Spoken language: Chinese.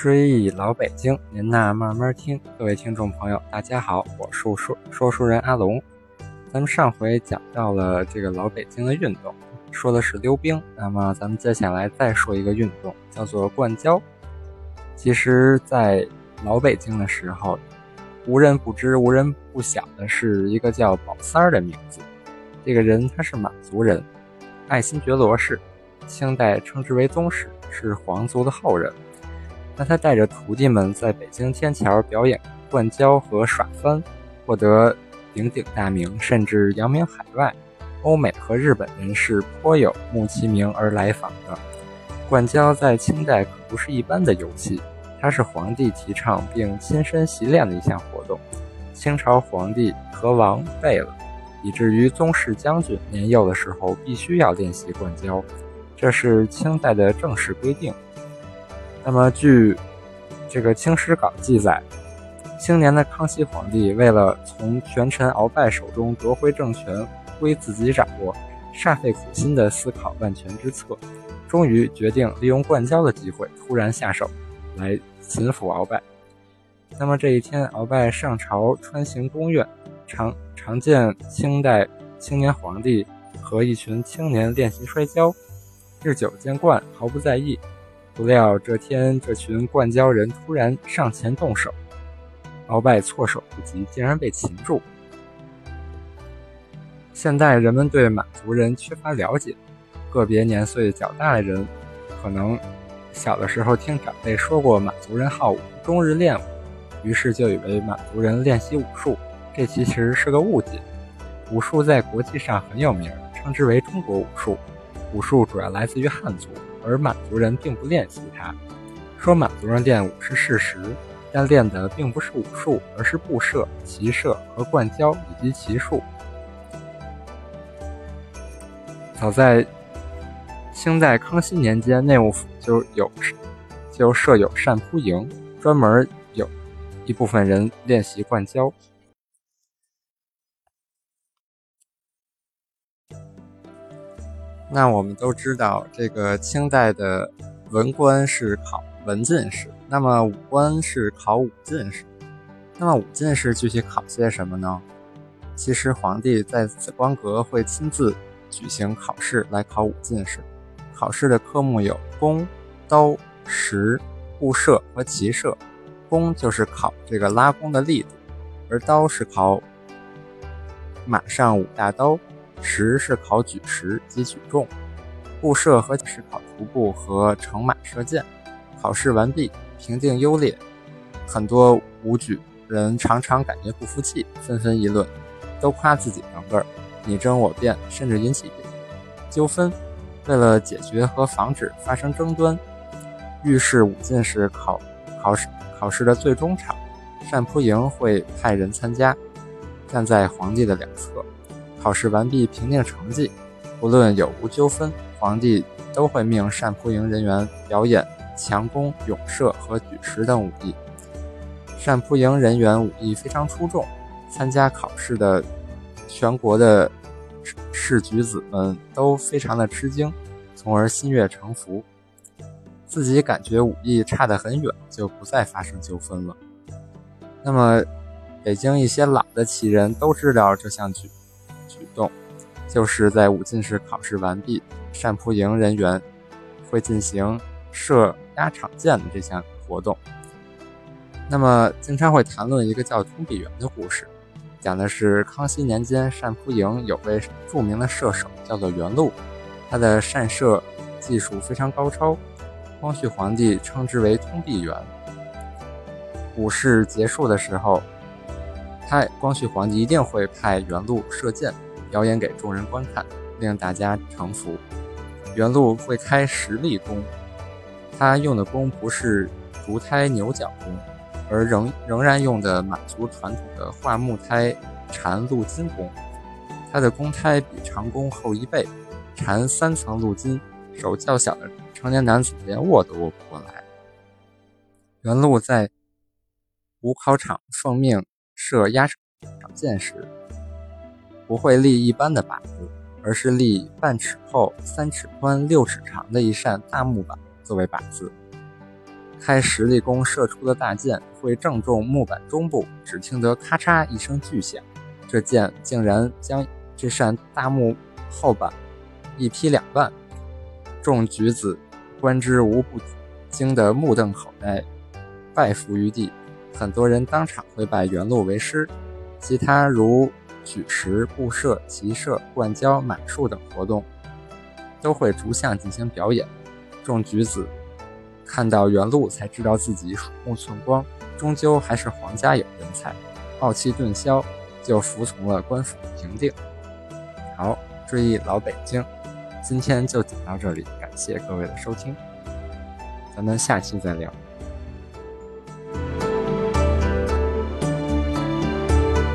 追忆老北京，您呐慢慢听。各位听众朋友，大家好，我是说说书人阿龙。咱们上回讲到了这个老北京的运动，说的是溜冰。那么咱们接下来再说一个运动，叫做灌胶。其实，在老北京的时候，无人不知、无人不晓的是一个叫宝三儿的名字。这个人他是满族人，爱新觉罗氏，清代称之为宗室，是皇族的后人。那他带着徒弟们在北京天桥表演灌胶和耍翻，获得鼎鼎大名，甚至扬名海外。欧美和日本人是颇有慕其名而来访的。灌胶在清代可不是一般的游戏，它是皇帝提倡并亲身习练的一项活动。清朝皇帝和王废了，以至于宗室将军年幼的时候必须要练习灌胶，这是清代的正式规定。那么，据这个《清史稿》记载，青年的康熙皇帝为了从权臣鳌拜手中夺回政权归自己掌握，煞费苦心地思考万全之策，终于决定利用灌胶的机会突然下手，来擒服鳌拜。那么这一天，鳌拜上朝穿行宫苑，常常见清代青年皇帝和一群青年练习摔跤，日久见惯，毫不在意。不料这天，这群灌胶人突然上前动手，鳌拜措手不及，竟然被擒住。现代人们对满族人缺乏了解，个别年岁较大的人可能小的时候听长辈说过满族人好武，终日练武，于是就以为满族人练习武术，这其实是个误解。武术在国际上很有名，称之为中国武术。武术主要来自于汉族。而满族人并不练习它。说满族人练武是事实，但练的并不是武术，而是步射、骑射和灌胶以及骑术。早在清代康熙年间，内务府就有就设有善扑营，专门有一部分人练习灌胶。那我们都知道，这个清代的文官是考文进士，那么武官是考武进士。那么武进士具体考些什么呢？其实皇帝在紫光阁会亲自举行考试来考武进士。考试的科目有弓、刀、石、步射和骑射。弓就是考这个拉弓的力度，而刀是考马上舞大刀。十是考举石及举重，步射和是考徒步和乘马射箭。考试完毕，评定优劣，很多武举人常常感觉不服气，纷纷议论，都夸自己能个儿，你争我辩，甚至引起纠纷。为了解决和防止发生争端，御史武进士考考试考试的最终场，单扑营会派人参加，站在皇帝的两侧。考试完毕，评定成绩，不论有无纠纷，皇帝都会命善扑营人员表演强弓、勇射和举石等武艺。善扑营人员武艺非常出众，参加考试的全国的士举子们都非常的吃惊，从而心悦诚服。自己感觉武艺差得很远，就不再发生纠纷了。那么，北京一些老的旗人都知道这项举。动，就是在武进士考试完毕，善扑营人员会进行射压场箭的这项活动。那么，经常会谈论一个叫通臂猿的故事，讲的是康熙年间善扑营有位著名的射手，叫做袁禄，他的善射技术非常高超，光绪皇帝称之为通臂猿。武士结束的时候。他光绪皇帝一定会派袁禄射箭，表演给众人观看，令大家臣服。袁禄会开十力弓，他用的弓不是竹胎牛角弓，而仍仍然用的满族传统的桦木胎缠鹿筋弓。他的弓胎比长弓厚一倍，缠三层鹿筋，手较小的成年男子连握都握不过来。袁禄在武考场奉命。射压场箭时，不会立一般的靶子，而是立半尺厚、三尺宽、六尺长的一扇大木板作为靶子。开实力弓射出的大箭会正中木板中部，只听得咔嚓一声巨响，这箭竟然将这扇大木后板一劈两半。众举子观之无不惊得目瞪口呆，拜伏于地。很多人当场会拜原路为师。其他如举石、布射、骑射、灌胶、马术等活动，都会逐项进行表演。众举子看到原路，才知道自己鼠目寸光，终究还是皇家有人才，傲气顿消，就服从了官府的评定。好，追忆老北京，今天就讲到这里，感谢各位的收听，咱们下期再聊。